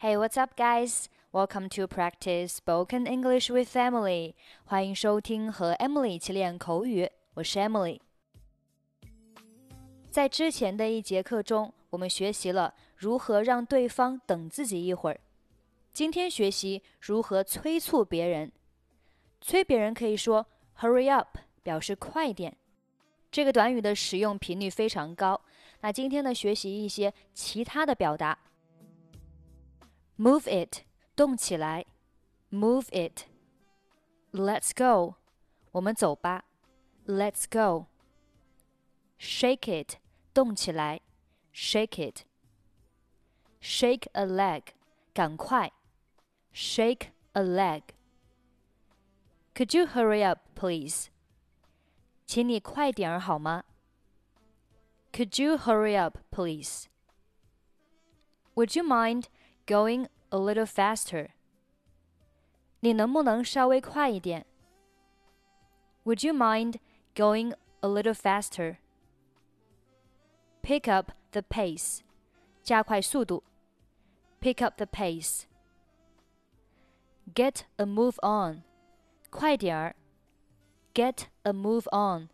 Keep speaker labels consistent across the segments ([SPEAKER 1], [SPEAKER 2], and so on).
[SPEAKER 1] Hey, what's up, guys? Welcome to practice spoken English with Emily. 欢迎收听和 Emily 一起练口语，我是 Emily。在之前的一节课中，我们学习了如何让对方等自己一会儿。今天学习如何催促别人。催别人可以说 “hurry up”，表示快点。这个短语的使用频率非常高。那今天呢，学习一些其他的表达。Move it，动起来。Move it。Let's go，我们走吧。Let's go。Shake it，动起来。Shake it。Shake a leg，赶快。Shake a leg。Could you hurry up, please？请你快点儿好吗？Could you hurry up, please? Would you mind going a little faster? 你能不能稍微快一点？Would you mind going a little faster? Pick up the pace. 加快速度。Pick up the pace. Get a move on. 快点儿。Get a move on.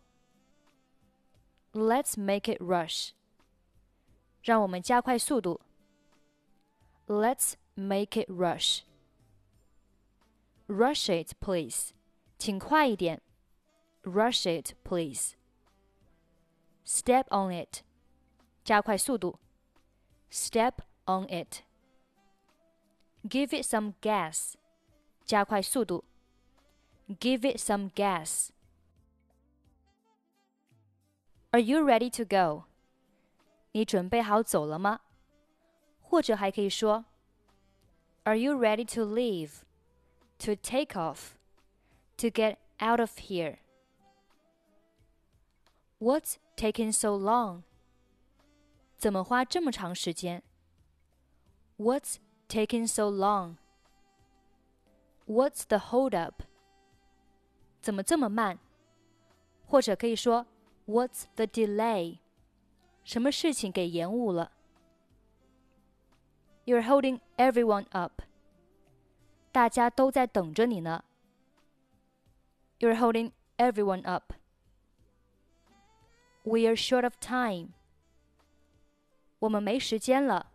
[SPEAKER 1] Let's make it rush. 让我们加快速度。 Let's make it rush. Rush it, please. 请快一点。Rush it, please. Step on it. 加快速度。Step on it. Give it some gas. 加快速度。Give it some gas. Are you ready to go? 你准备好走了吗？ 或者还可以说，Are you ready to leave? To take off? To get out of here? What's taking so long? 怎么花这么长时间？What's taking so long? What's the hold up? 怎么这么慢？或者可以说 What's the delay？什么事情给延误了 ？You're holding everyone up。大家都在等着你呢。You're holding everyone up. We are short of time. 我们没时间了。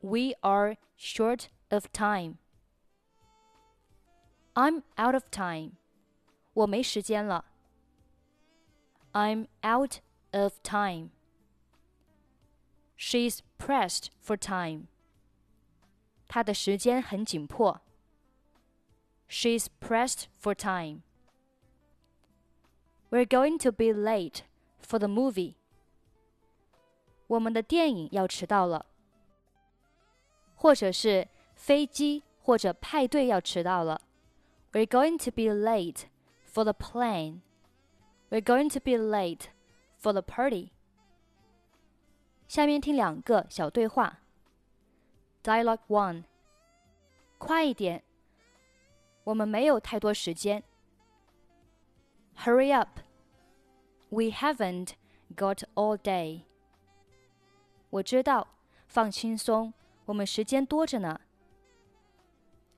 [SPEAKER 1] We are short of time. I'm out of time. 我没时间了。I'm out of time. She's pressed for time. 她的时间很紧迫。She's pressed for time. We're going to be late for the movie. 我们的电影要迟到了。或者是飞机或者派对要迟到了。We're going to be late for the plane. We're going to be late for the party. 下面听两个小对话。Dialogue one，快一点，我们没有太多时间。Hurry up, we haven't got all day. 我知道，放轻松，我们时间多着呢。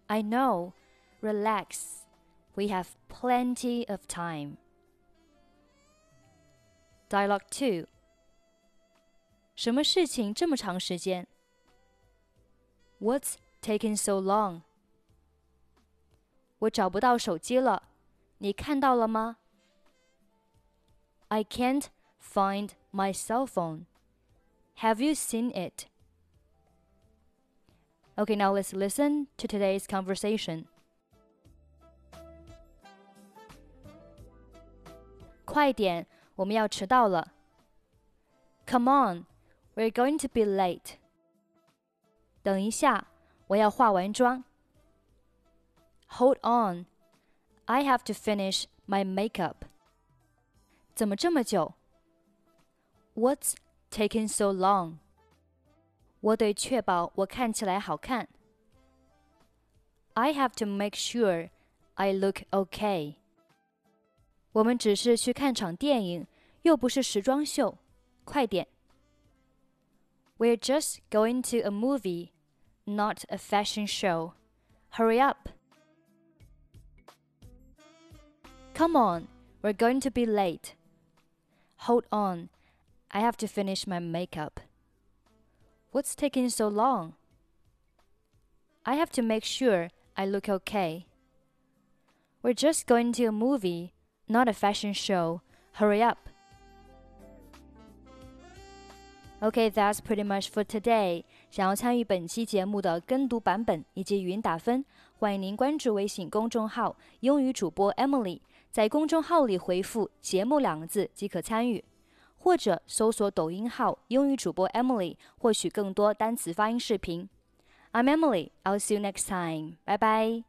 [SPEAKER 1] I know, relax, we have plenty of time. Dialogue Two， 什么事情这么长时间？What's taking so long？我找不到手机了，你看到了吗？I can't find my cell phone. Have you seen it? Okay, now let's listen to today's conversation. 快点，我们要迟到了。Come on, we're going to be late. 等一下，我要化完妆。Hold on, I have to finish my makeup. 怎么这么久？What's taking so long? 我得确保我看起来好看。I have to make sure I look okay. 我们只是去看场电影，又不是时装秀。快点 ！We're just going to a movie, not a fashion show. Hurry up. Come on, we're going to be late. Hold on, I have to finish my makeup. What's taking so long? I have to make sure I look okay. We're just going to a movie, not a fashion show. Hurry up. Okay, that's pretty much for today. 想要参与本期节目的跟读版本以及语音打分，欢迎您关注微信公众号“英语主播 Emily”，在公众号里回复“节目”两个字即可参与，或者搜索抖音号“英语主播 Emily” 获取更多单词发音视频。I'm Emily. I'll see you next time. Bye bye.